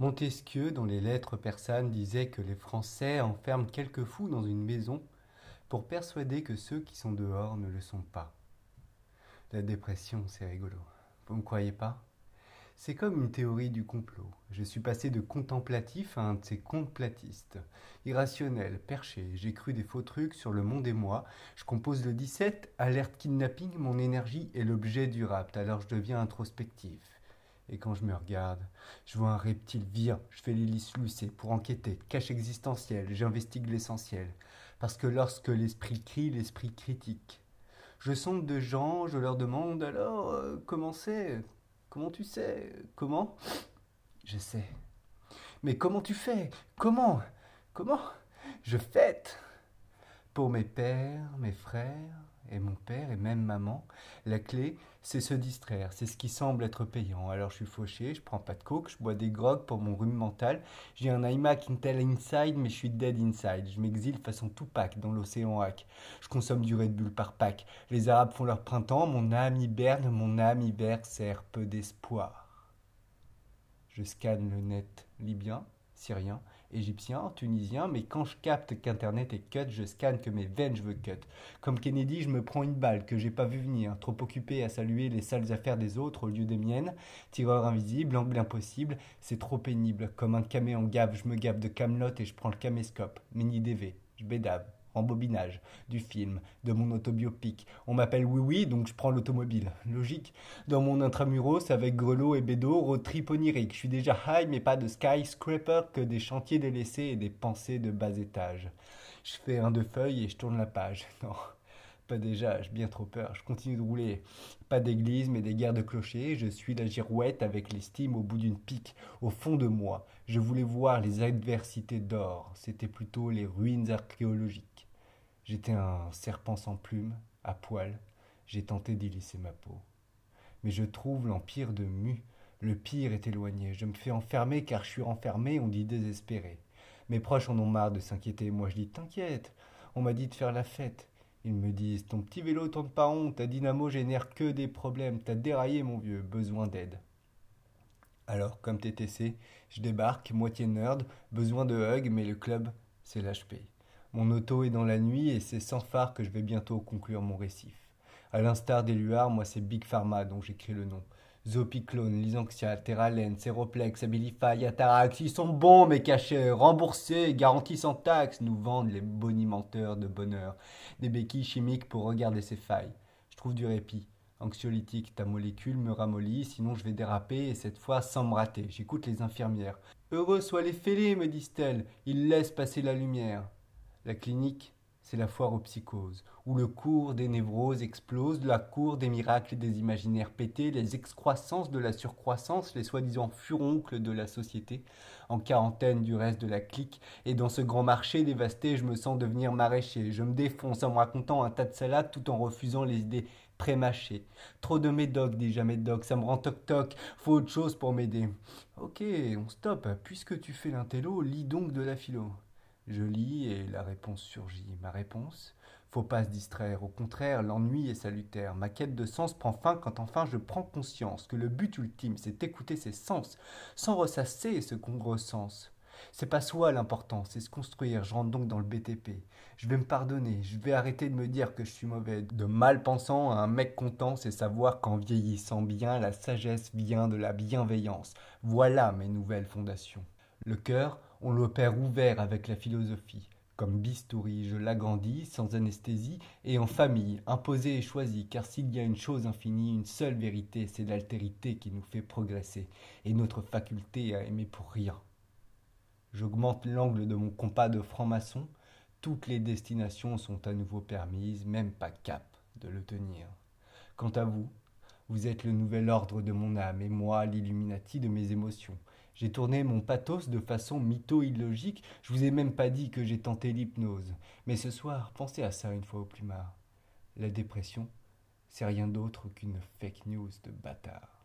Montesquieu, dans les lettres persanes, disait que les Français enferment quelques fous dans une maison pour persuader que ceux qui sont dehors ne le sont pas. La dépression, c'est rigolo. Vous ne me croyez pas? C'est comme une théorie du complot. Je suis passé de contemplatif à un de ces complatistes. Irrationnel, perché, j'ai cru des faux trucs sur le monde et moi. Je compose le 17, alerte kidnapping, mon énergie est l'objet du rapt, alors je deviens introspectif. Et quand je me regarde, je vois un reptile vire, je fais l'hélice lucée pour enquêter, cache existentiel, j'investigue l'essentiel. Parce que lorsque l'esprit crie, l'esprit critique. Je sonde de gens, je leur demande alors, euh, comment c'est? Comment tu sais? Comment? Je sais. Mais comment tu fais? Comment? Comment? Je fête. Pour mes pères, mes frères, et mon père et même maman, la clé, c'est se distraire, c'est ce qui semble être payant. Alors je suis fauché, je prends pas de coke, je bois des grogues pour mon rhume mental. J'ai un iMac Intel Inside, mais je suis dead inside. Je m'exile façon Tupac dans l'océan hack. Je consomme du Red Bull par pack. Les Arabes font leur printemps, mon âme hiberne, mon âme hiberne sert peu d'espoir. Je scanne le net libyen, syrien, égyptien, tunisien, mais quand je capte qu'Internet est cut, je scanne que mes veines je veux cut. Comme Kennedy, je me prends une balle que j'ai pas vu venir, trop occupé à saluer les sales affaires des autres au lieu des miennes. Tireur invisible, angle impossible, c'est trop pénible. Comme un camé en gave, je me gave de Camelot et je prends le caméscope. Mini DV, je bédave bobinage du film, de mon autobiopique. On m'appelle Oui Oui, donc je prends l'automobile. Logique. Dans mon intramuros, avec grelot et bédo, road trip onirique. Je suis déjà high, mais pas de skyscraper, que des chantiers délaissés et des pensées de bas étage. Je fais un de feuilles et je tourne la page. Non. Pas déjà, j'ai bien trop peur. Je continue de rouler. Pas d'église, mais des guerres de clochers. Je suis la girouette avec l'estime au bout d'une pique. Au fond de moi, je voulais voir les adversités d'or. C'était plutôt les ruines archéologiques. J'étais un serpent sans plumes, à poil. J'ai tenté d'y laisser ma peau. Mais je trouve l'empire de Mu. Le pire est éloigné. Je me fais enfermer car je suis renfermé, on dit désespéré. Mes proches en ont marre de s'inquiéter. Moi je dis T'inquiète, on m'a dit de faire la fête. Ils me disent Ton petit vélo tourne pas honte, ta dynamo génère que des problèmes, t'as déraillé mon vieux, besoin d'aide. Alors, comme TTC, je débarque, moitié nerd, besoin de hug, mais le club, c'est l'HP. Mon auto est dans la nuit et c'est sans phare que je vais bientôt conclure mon récif. À l'instar des luards, moi c'est Big Pharma dont j'écris le nom. Zopiclone, Lysanxia, Terralen, Ceroplex, Abilify, Atarax, ils sont bons mais cachés, remboursés, garantis sans taxe, nous vendent les bonimenteurs de bonheur. Des béquilles chimiques pour regarder ces failles. Je trouve du répit. Anxiolytique, ta molécule me ramollit, sinon je vais déraper, et cette fois sans me rater. J'écoute les infirmières. Heureux soient les fêlés, me disent-elles, ils laissent passer la lumière. La clinique, c'est la foire aux psychoses, où le cours des névroses explose, la cour des miracles et des imaginaires pétés, les excroissances de la surcroissance, les soi-disant furoncles de la société, en quarantaine du reste de la clique, et dans ce grand marché dévasté, je me sens devenir maraîcher, je me défonce en me racontant un tas de salades tout en refusant les idées prémâchées. Trop de médocs, dit médoc, ça me rend toc-toc, faut autre chose pour m'aider. Ok, on stoppe, puisque tu fais l'intello, lis donc de la philo. Je lis et la réponse surgit. Ma réponse Faut pas se distraire. Au contraire, l'ennui est salutaire. Ma quête de sens prend fin quand enfin je prends conscience que le but ultime, c'est écouter ses sens, sans ressasser ce qu'on recense. C'est pas soi l'important, c'est se construire. Je rentre donc dans le BTP. Je vais me pardonner, je vais arrêter de me dire que je suis mauvais. De mal pensant à un mec content, c'est savoir qu'en vieillissant bien, la sagesse vient de la bienveillance. Voilà mes nouvelles fondations. Le cœur, on l'opère ouvert avec la philosophie. Comme bistouri, je l'agrandis sans anesthésie et en famille, imposé et choisi, car s'il y a une chose infinie, une seule vérité, c'est l'altérité qui nous fait progresser, et notre faculté à aimer pour rien. J'augmente l'angle de mon compas de franc-maçon, toutes les destinations sont à nouveau permises, même pas cap de le tenir. Quant à vous, vous êtes le nouvel ordre de mon âme, et moi l'illuminati de mes émotions. J'ai tourné mon pathos de façon mytho-illogique. Je vous ai même pas dit que j'ai tenté l'hypnose. Mais ce soir, pensez à ça une fois au plus marre. La dépression, c'est rien d'autre qu'une fake news de bâtard.